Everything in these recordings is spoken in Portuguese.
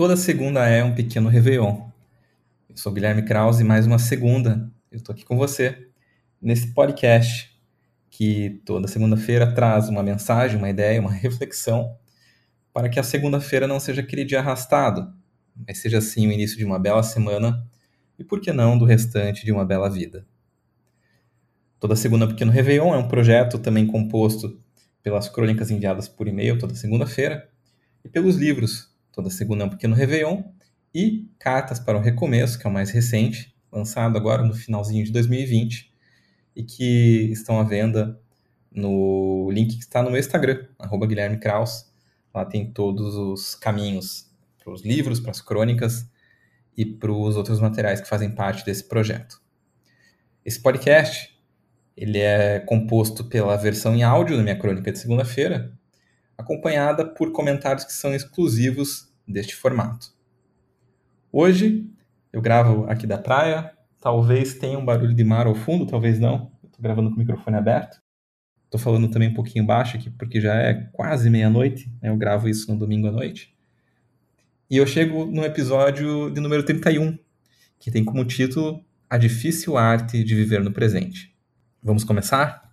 Toda segunda é um pequeno Réveillon. Eu sou Guilherme Krause e mais uma segunda eu estou aqui com você nesse podcast que toda segunda-feira traz uma mensagem, uma ideia, uma reflexão para que a segunda-feira não seja aquele dia arrastado, mas seja sim o início de uma bela semana e, por que não, do restante de uma bela vida. Toda Segunda Pequeno Réveillon é um projeto também composto pelas crônicas enviadas por e-mail toda segunda-feira e pelos livros Toda Segunda um Pequeno Réveillon e Cartas para o Recomeço, que é o mais recente, lançado agora no finalzinho de 2020 e que estão à venda no link que está no meu Instagram, arroba Guilherme Kraus. Lá tem todos os caminhos para os livros, para as crônicas e para os outros materiais que fazem parte desse projeto. Esse podcast ele é composto pela versão em áudio da minha crônica de segunda-feira, acompanhada por comentários que são exclusivos deste formato. Hoje eu gravo aqui da praia, talvez tenha um barulho de mar ao fundo, talvez não. Estou gravando com o microfone aberto. Estou falando também um pouquinho baixo aqui, porque já é quase meia-noite. Né? Eu gravo isso no domingo à noite. E eu chego no episódio de número 31, que tem como título A Difícil Arte de Viver no Presente. Vamos começar?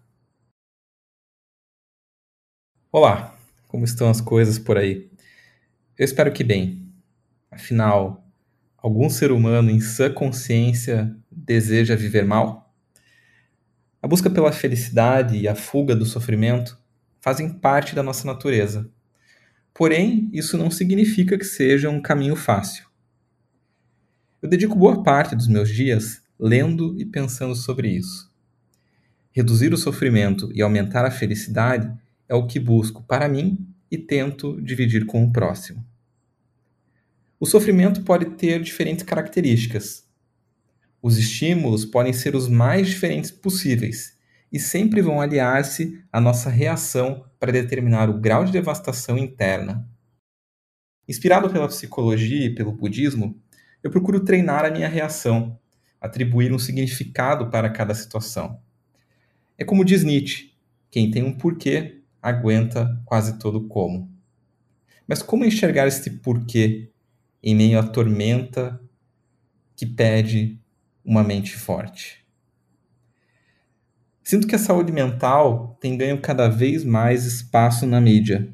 Olá, como estão as coisas por aí? Eu espero que bem. Afinal, algum ser humano em sã consciência deseja viver mal? A busca pela felicidade e a fuga do sofrimento fazem parte da nossa natureza. Porém, isso não significa que seja um caminho fácil. Eu dedico boa parte dos meus dias lendo e pensando sobre isso. Reduzir o sofrimento e aumentar a felicidade é o que busco para mim e tento dividir com o próximo. O sofrimento pode ter diferentes características. Os estímulos podem ser os mais diferentes possíveis e sempre vão aliar-se à nossa reação para determinar o grau de devastação interna. Inspirado pela psicologia e pelo budismo, eu procuro treinar a minha reação, atribuir um significado para cada situação. É como diz Nietzsche: quem tem um porquê aguenta quase todo como. Mas como enxergar este porquê em meio à tormenta que pede uma mente forte? Sinto que a saúde mental tem ganho cada vez mais espaço na mídia.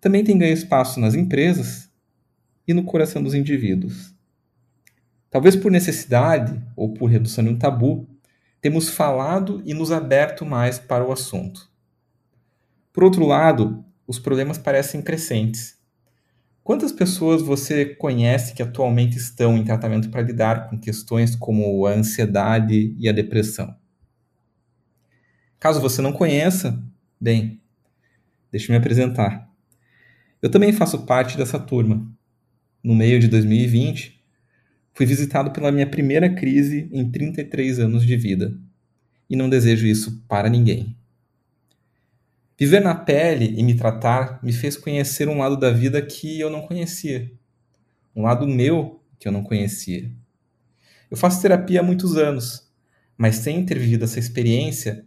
Também tem ganho espaço nas empresas e no coração dos indivíduos. Talvez por necessidade ou por redução de um tabu, temos falado e nos aberto mais para o assunto. Por outro lado, os problemas parecem crescentes. Quantas pessoas você conhece que atualmente estão em tratamento para lidar com questões como a ansiedade e a depressão? Caso você não conheça, bem, deixe me apresentar. Eu também faço parte dessa turma. No meio de 2020, Fui visitado pela minha primeira crise em 33 anos de vida. E não desejo isso para ninguém. Viver na pele e me tratar me fez conhecer um lado da vida que eu não conhecia. Um lado meu que eu não conhecia. Eu faço terapia há muitos anos, mas sem ter vivido essa experiência,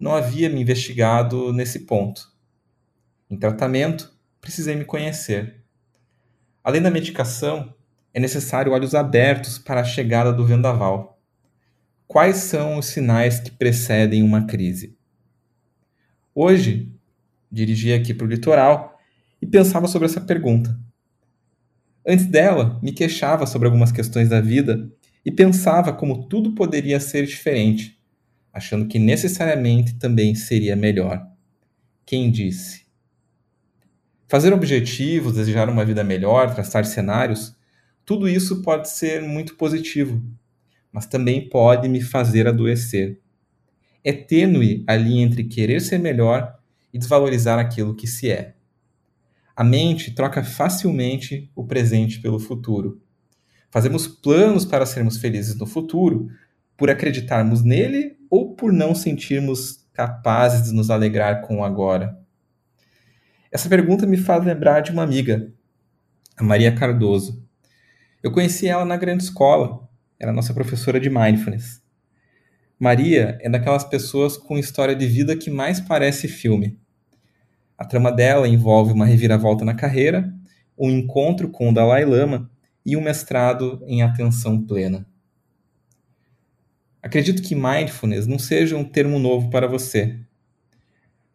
não havia me investigado nesse ponto. Em tratamento, precisei me conhecer. Além da medicação, é necessário olhos abertos para a chegada do vendaval. Quais são os sinais que precedem uma crise? Hoje, dirigi aqui para o litoral e pensava sobre essa pergunta. Antes dela, me queixava sobre algumas questões da vida e pensava como tudo poderia ser diferente, achando que necessariamente também seria melhor. Quem disse? Fazer objetivos, desejar uma vida melhor, traçar cenários, tudo isso pode ser muito positivo, mas também pode me fazer adoecer. É tênue a linha entre querer ser melhor e desvalorizar aquilo que se é. A mente troca facilmente o presente pelo futuro. Fazemos planos para sermos felizes no futuro por acreditarmos nele ou por não sentirmos capazes de nos alegrar com o agora. Essa pergunta me faz lembrar de uma amiga, a Maria Cardoso. Eu conheci ela na grande escola, era nossa professora de mindfulness. Maria é daquelas pessoas com história de vida que mais parece filme. A trama dela envolve uma reviravolta na carreira, um encontro com o Dalai Lama e um mestrado em atenção plena. Acredito que mindfulness não seja um termo novo para você.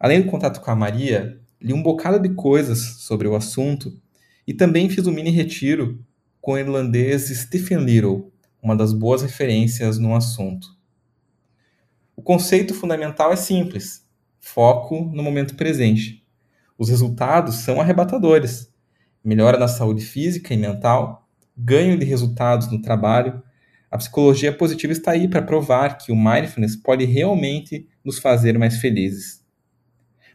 Além do contato com a Maria, li um bocado de coisas sobre o assunto e também fiz um mini retiro com o irlandês Stephen Little, uma das boas referências no assunto. O conceito fundamental é simples: foco no momento presente. Os resultados são arrebatadores. Melhora na saúde física e mental, ganho de resultados no trabalho. A psicologia positiva está aí para provar que o mindfulness pode realmente nos fazer mais felizes.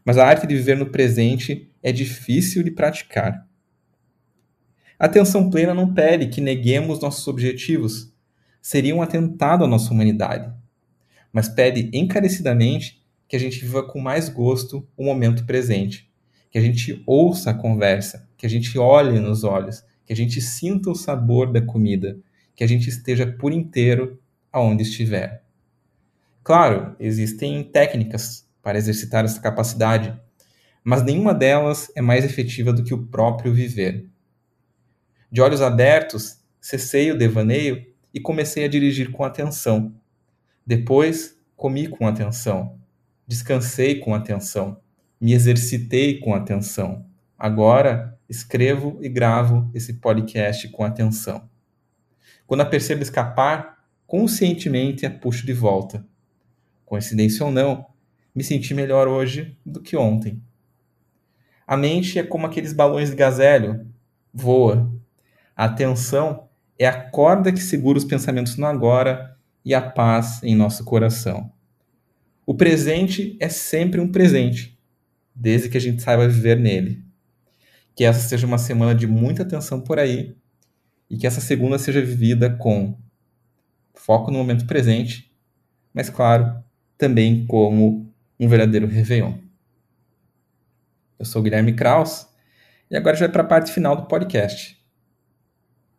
Mas a arte de viver no presente é difícil de praticar. A atenção plena não pede que neguemos nossos objetivos. Seria um atentado à nossa humanidade. Mas pede encarecidamente que a gente viva com mais gosto o momento presente. Que a gente ouça a conversa, que a gente olhe nos olhos, que a gente sinta o sabor da comida, que a gente esteja por inteiro aonde estiver. Claro, existem técnicas para exercitar essa capacidade, mas nenhuma delas é mais efetiva do que o próprio viver. De olhos abertos, cessei o devaneio e comecei a dirigir com atenção. Depois, comi com atenção. Descansei com atenção. Me exercitei com atenção. Agora, escrevo e gravo esse podcast com atenção. Quando a percebo escapar, conscientemente a puxo de volta. Coincidência ou não, me senti melhor hoje do que ontem. A mente é como aqueles balões de gazélio, voa, a atenção é a corda que segura os pensamentos no agora e a paz em nosso coração. O presente é sempre um presente, desde que a gente saiba viver nele. Que essa seja uma semana de muita atenção por aí e que essa segunda seja vivida com foco no momento presente, mas claro, também como um verdadeiro Réveillon. Eu sou Guilherme Kraus e agora já vai para a parte final do podcast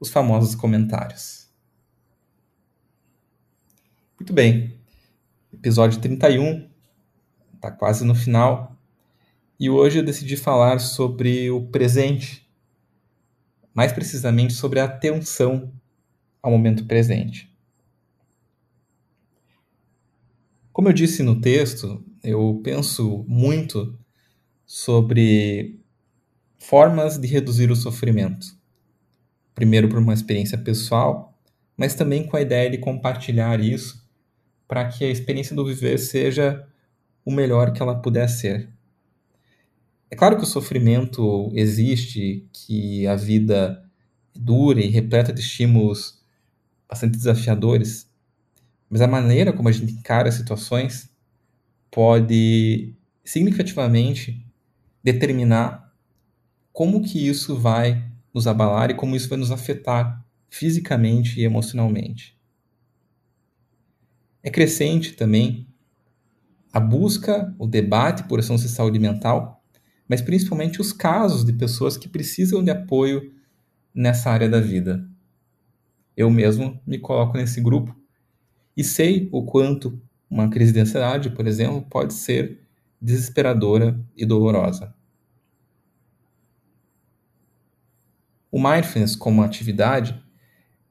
os famosos comentários. Muito bem, episódio 31, está quase no final, e hoje eu decidi falar sobre o presente, mais precisamente sobre a atenção ao momento presente. Como eu disse no texto, eu penso muito sobre formas de reduzir o sofrimento. Primeiro por uma experiência pessoal, mas também com a ideia de compartilhar isso para que a experiência do viver seja o melhor que ela puder ser. É claro que o sofrimento existe, que a vida é dura e repleta de estímulos bastante desafiadores, mas a maneira como a gente encara as situações pode significativamente determinar como que isso vai nos abalar e como isso vai nos afetar fisicamente e emocionalmente. É crescente também a busca, o debate por ação de saúde mental, mas principalmente os casos de pessoas que precisam de apoio nessa área da vida. Eu mesmo me coloco nesse grupo e sei o quanto uma crise de ansiedade, por exemplo, pode ser desesperadora e dolorosa. O mindfulness como atividade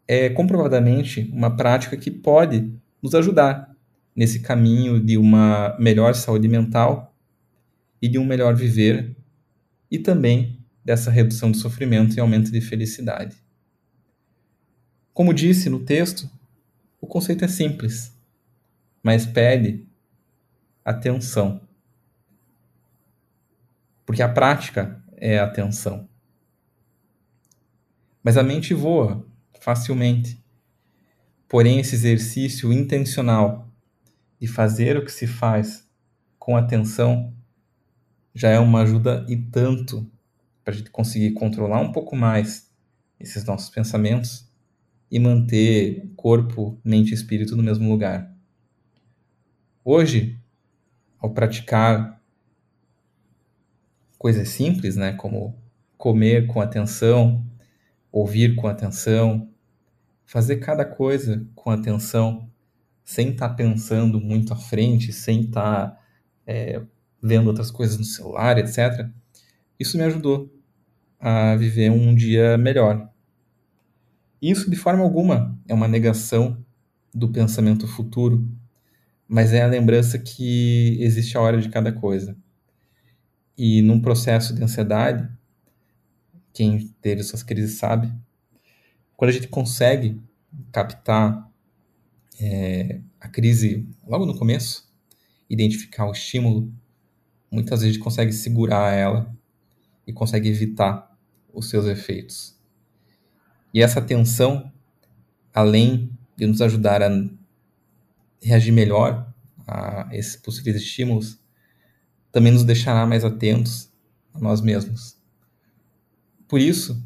é comprovadamente uma prática que pode nos ajudar nesse caminho de uma melhor saúde mental e de um melhor viver e também dessa redução do sofrimento e aumento de felicidade. Como disse no texto, o conceito é simples, mas pede atenção. Porque a prática é atenção. Mas a mente voa facilmente. Porém, esse exercício intencional de fazer o que se faz com atenção já é uma ajuda e tanto para a gente conseguir controlar um pouco mais esses nossos pensamentos e manter corpo, mente e espírito no mesmo lugar. Hoje, ao praticar coisas simples, né, como comer com atenção, ouvir com atenção, fazer cada coisa com atenção, sem estar tá pensando muito à frente, sem estar tá, é, vendo outras coisas no celular, etc. Isso me ajudou a viver um dia melhor. Isso, de forma alguma, é uma negação do pensamento futuro, mas é a lembrança que existe a hora de cada coisa. E num processo de ansiedade, quem teve suas crises sabe, quando a gente consegue captar é, a crise logo no começo, identificar o estímulo, muitas vezes a gente consegue segurar ela e consegue evitar os seus efeitos. E essa tensão, além de nos ajudar a reagir melhor a esses possíveis estímulos, também nos deixará mais atentos a nós mesmos. Por isso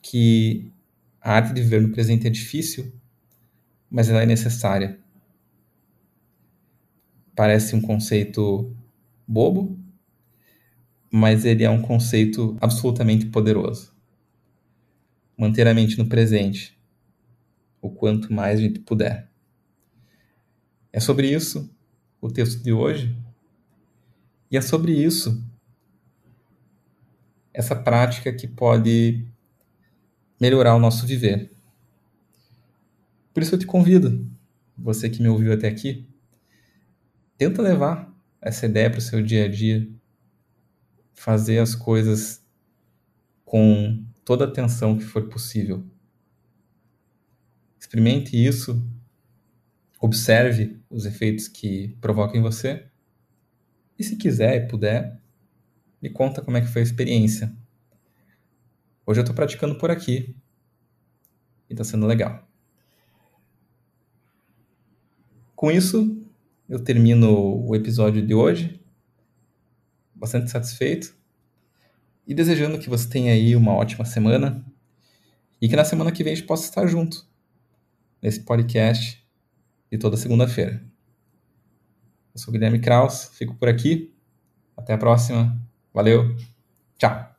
que a arte de viver no presente é difícil, mas ela é necessária. Parece um conceito bobo, mas ele é um conceito absolutamente poderoso. Manter a mente no presente, o quanto mais a gente puder. É sobre isso o texto de hoje. E é sobre isso essa prática que pode melhorar o nosso viver. Por isso eu te convido, você que me ouviu até aqui, tenta levar essa ideia para o seu dia a dia, fazer as coisas com toda a atenção que for possível. Experimente isso, observe os efeitos que provocam em você e se quiser e puder, me conta como é que foi a experiência. Hoje eu estou praticando por aqui e está sendo legal. Com isso, eu termino o episódio de hoje, bastante satisfeito e desejando que você tenha aí uma ótima semana e que na semana que vem a gente possa estar junto nesse podcast de toda segunda-feira. Eu sou Guilherme Kraus, fico por aqui. Até a próxima. Valeu. Tchau.